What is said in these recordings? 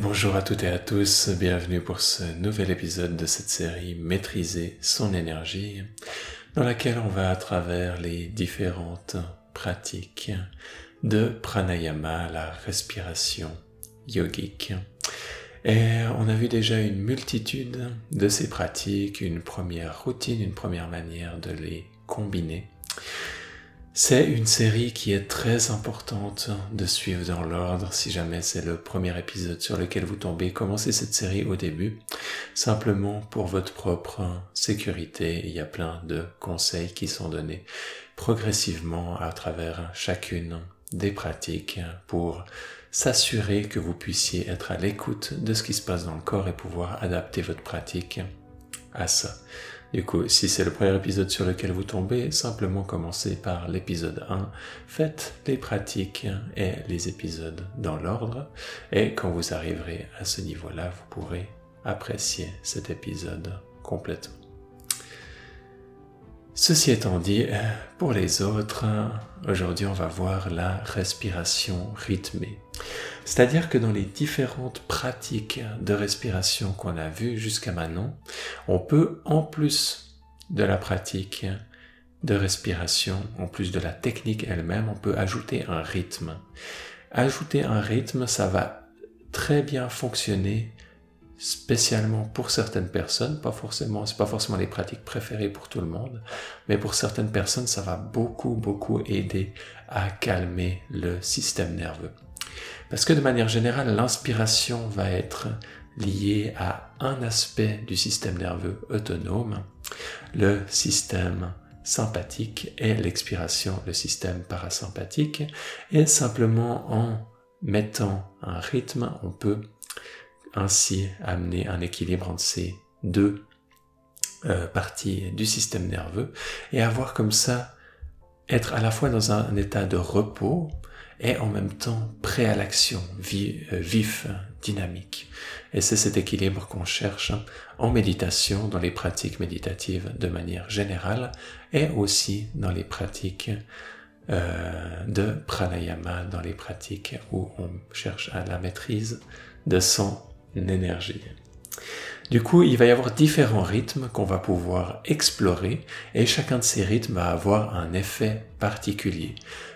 Bonjour à toutes et à tous, bienvenue pour ce nouvel épisode de cette série Maîtriser son énergie, dans laquelle on va à travers les différentes pratiques de pranayama, la respiration yogique. Et on a vu déjà une multitude de ces pratiques, une première routine, une première manière de les combiner. C'est une série qui est très importante de suivre dans l'ordre. Si jamais c'est le premier épisode sur lequel vous tombez, commencez cette série au début. Simplement pour votre propre sécurité. Il y a plein de conseils qui sont donnés progressivement à travers chacune des pratiques pour s'assurer que vous puissiez être à l'écoute de ce qui se passe dans le corps et pouvoir adapter votre pratique à ça. Du coup, si c'est le premier épisode sur lequel vous tombez, simplement commencez par l'épisode 1, faites les pratiques et les épisodes dans l'ordre, et quand vous arriverez à ce niveau-là, vous pourrez apprécier cet épisode complètement. Ceci étant dit, pour les autres, aujourd'hui on va voir la respiration rythmée. C'est-à-dire que dans les différentes pratiques de respiration qu'on a vues jusqu'à maintenant, on peut, en plus de la pratique de respiration, en plus de la technique elle-même, on peut ajouter un rythme. Ajouter un rythme, ça va très bien fonctionner spécialement pour certaines personnes, pas forcément, c'est pas forcément les pratiques préférées pour tout le monde, mais pour certaines personnes, ça va beaucoup, beaucoup aider à calmer le système nerveux. Parce que de manière générale, l'inspiration va être liée à un aspect du système nerveux autonome, le système sympathique et l'expiration, le système parasympathique. Et simplement en mettant un rythme, on peut ainsi amener un équilibre entre ces deux euh, parties du système nerveux et avoir comme ça être à la fois dans un état de repos et en même temps prêt à l'action, euh, vif, dynamique. Et c'est cet équilibre qu'on cherche en méditation, dans les pratiques méditatives de manière générale, et aussi dans les pratiques euh, de pranayama, dans les pratiques où on cherche à la maîtrise de son énergie. Du coup, il va y avoir différents rythmes qu'on va pouvoir explorer et chacun de ces rythmes va avoir un effet particulier.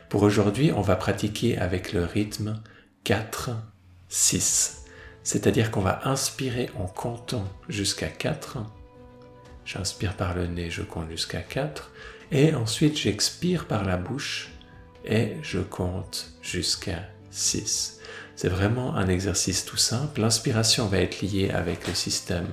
Pour aujourd'hui, on va pratiquer avec le rythme 4-6. C'est-à-dire qu'on va inspirer en comptant jusqu'à 4. J'inspire par le nez, je compte jusqu'à 4. Et ensuite, j'expire par la bouche et je compte jusqu'à 6. C'est vraiment un exercice tout simple. L'inspiration va être liée avec le système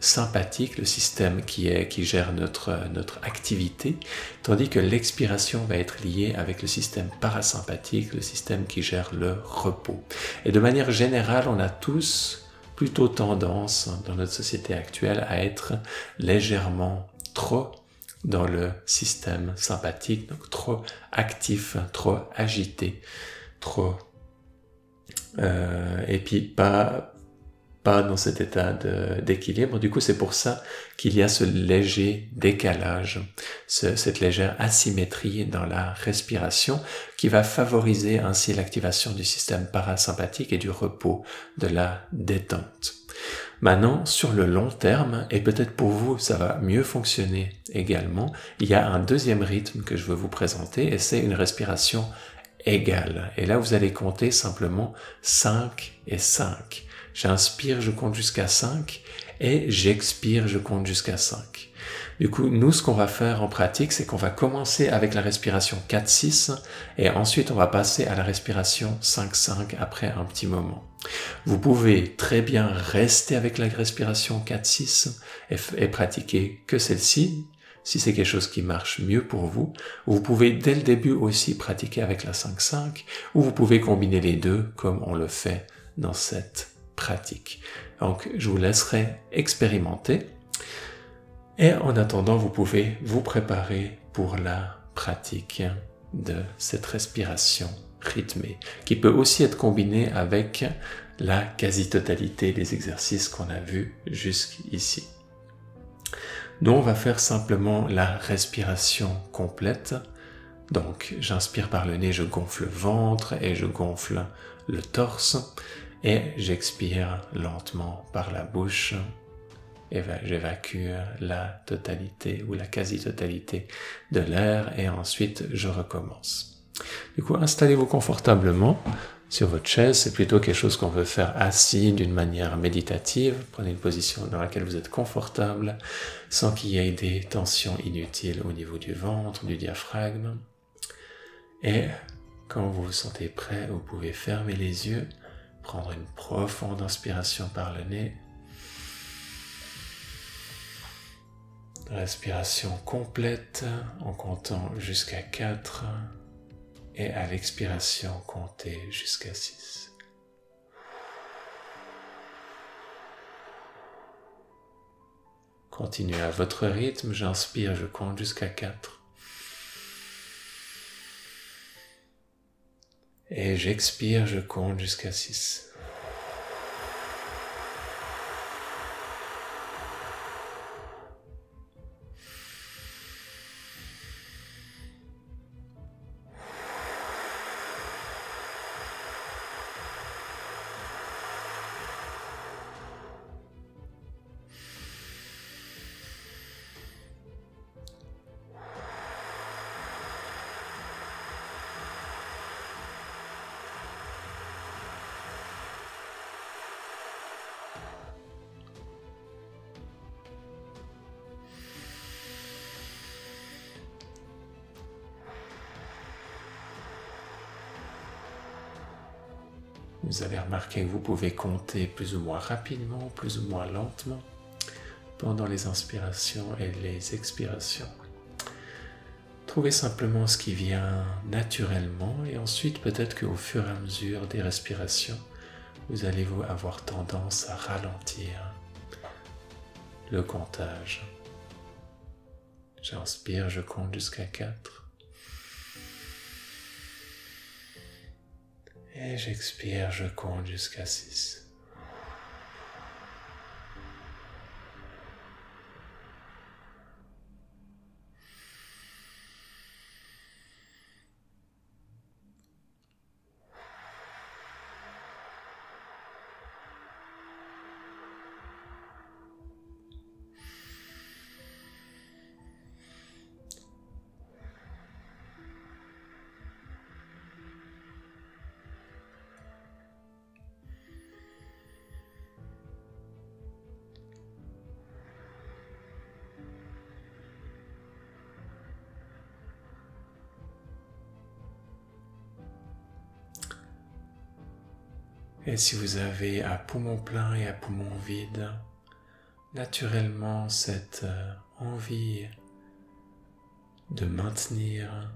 sympathique, le système qui, est, qui gère notre, notre activité, tandis que l'expiration va être liée avec le système parasympathique, le système qui gère le repos. Et de manière générale, on a tous plutôt tendance dans notre société actuelle à être légèrement trop dans le système sympathique, donc trop actif, trop agité, euh, et puis pas pas dans cet état d'équilibre. Du coup, c'est pour ça qu'il y a ce léger décalage, cette légère asymétrie dans la respiration qui va favoriser ainsi l'activation du système parasympathique et du repos, de la détente. Maintenant, sur le long terme, et peut-être pour vous ça va mieux fonctionner également, il y a un deuxième rythme que je veux vous présenter et c'est une respiration Et là, vous allez compter simplement 5 et 5. J'inspire, je compte jusqu'à 5 et j'expire, je compte jusqu'à 5. Du coup, nous, ce qu'on va faire en pratique, c'est qu'on va commencer avec la respiration 4-6 et ensuite on va passer à la respiration 5-5 après un petit moment. Vous pouvez très bien rester avec la respiration 4-6 et, et pratiquer que celle-ci si c'est quelque chose qui marche mieux pour vous. Vous pouvez dès le début aussi pratiquer avec la 5-5 ou vous pouvez combiner les deux comme on le fait dans cette pratique. Donc, je vous laisserai expérimenter. Et en attendant, vous pouvez vous préparer pour la pratique de cette respiration rythmée, qui peut aussi être combinée avec la quasi-totalité des exercices qu'on a vus jusqu'ici. On va faire simplement la respiration complète. Donc, j'inspire par le nez, je gonfle le ventre et je gonfle le torse. Et j'expire lentement par la bouche et j'évacue la totalité ou la quasi-totalité de l'air et ensuite je recommence. Du coup, installez-vous confortablement sur votre chaise. C'est plutôt quelque chose qu'on veut faire assis d'une manière méditative. Prenez une position dans laquelle vous êtes confortable sans qu'il y ait des tensions inutiles au niveau du ventre, du diaphragme. Et quand vous vous sentez prêt, vous pouvez fermer les yeux, prendre une profonde inspiration par le nez. Respiration complète en comptant jusqu'à 4 et à l'expiration comptez jusqu'à 6. Continuez à votre rythme, j'inspire, je compte jusqu'à 4. Et j'expire, je compte jusqu'à 6. Vous avez remarqué que vous pouvez compter plus ou moins rapidement, plus ou moins lentement pendant les inspirations et les expirations. Trouvez simplement ce qui vient naturellement et ensuite peut-être qu'au fur et à mesure des respirations, vous allez avoir tendance à ralentir le comptage. J'inspire, je compte jusqu'à 4. Et j'expire, je compte jusqu'à 6. Et si vous avez à poumon plein et à poumon vide, naturellement cette euh, envie de maintenir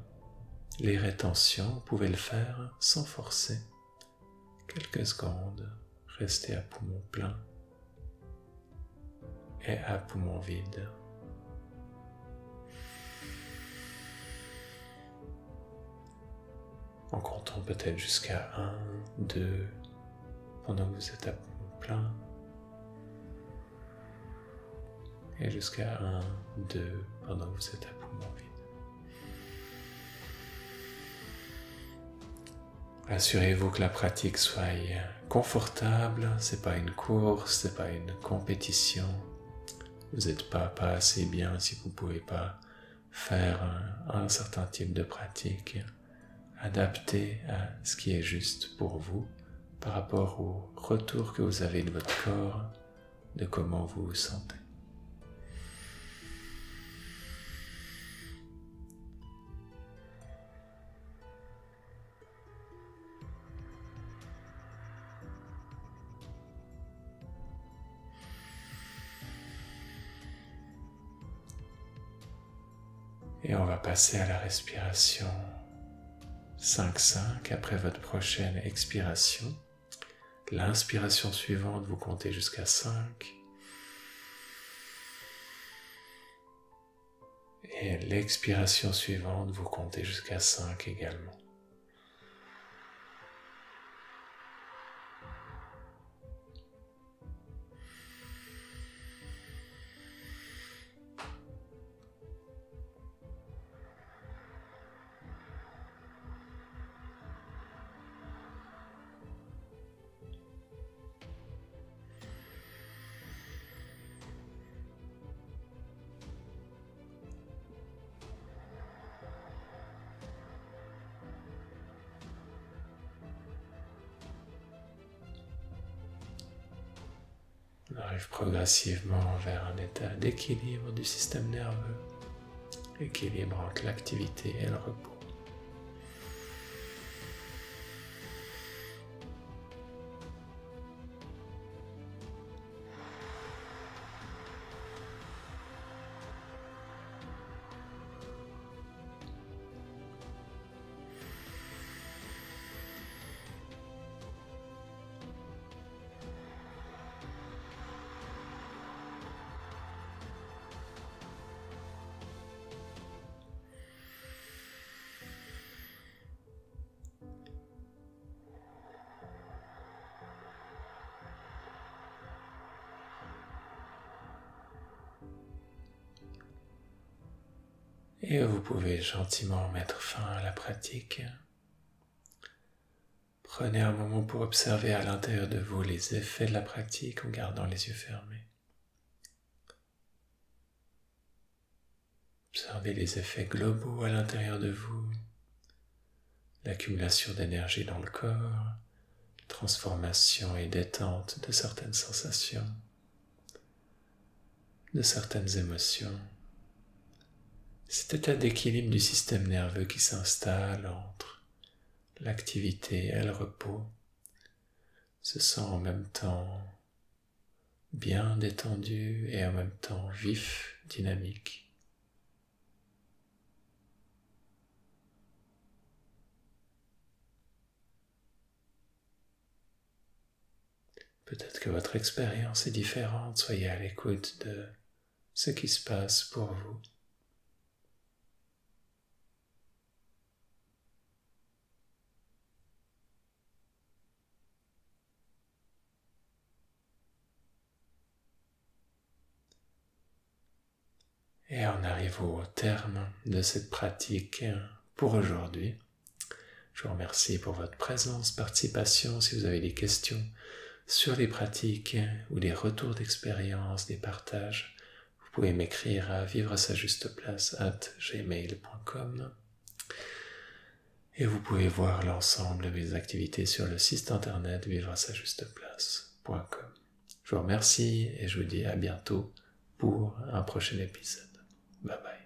les rétentions, vous pouvez le faire sans forcer. Quelques secondes, restez à poumon plein et à poumon vide. En comptant peut-être jusqu'à 1, 2, pendant que vous êtes à plein. Et jusqu'à 1, 2 pendant que vous êtes à poumon vide. Assurez-vous que la pratique soit confortable, c'est pas une course, c'est pas une compétition. Vous n'êtes pas, pas assez bien si vous ne pouvez pas faire un, un certain type de pratique. Adaptez à ce qui est juste pour vous par rapport au retour que vous avez de votre corps, de comment vous vous sentez. Et on va passer à la respiration 5-5 après votre prochaine expiration. L'inspiration suivante, vous comptez jusqu'à 5. Et l'expiration suivante, vous comptez jusqu'à 5 également. Arrive progressivement vers un état d'équilibre du système nerveux, équilibre entre l'activité et le repos. Et vous pouvez gentiment mettre fin à la pratique. Prenez un moment pour observer à l'intérieur de vous les effets de la pratique en gardant les yeux fermés. Observez les effets globaux à l'intérieur de vous, l'accumulation d'énergie dans le corps, transformation et détente de certaines sensations, de certaines émotions cet état d'équilibre du système nerveux qui s'installe entre l'activité et le repos se sent en même temps bien détendu et en même temps vif, dynamique. Peut-être que votre expérience est différente, soyez à l'écoute de ce qui se passe pour vous. Et on arrive au terme de cette pratique pour aujourd'hui. Je vous remercie pour votre présence, participation. Si vous avez des questions sur les pratiques ou des retours d'expérience, des partages, vous pouvez m'écrire à vivre à sa juste place at gmail.com. Et vous pouvez voir l'ensemble de mes activités sur le site internet vivre à sa juste place.com. Je vous remercie et je vous dis à bientôt pour un prochain épisode. Bye bye.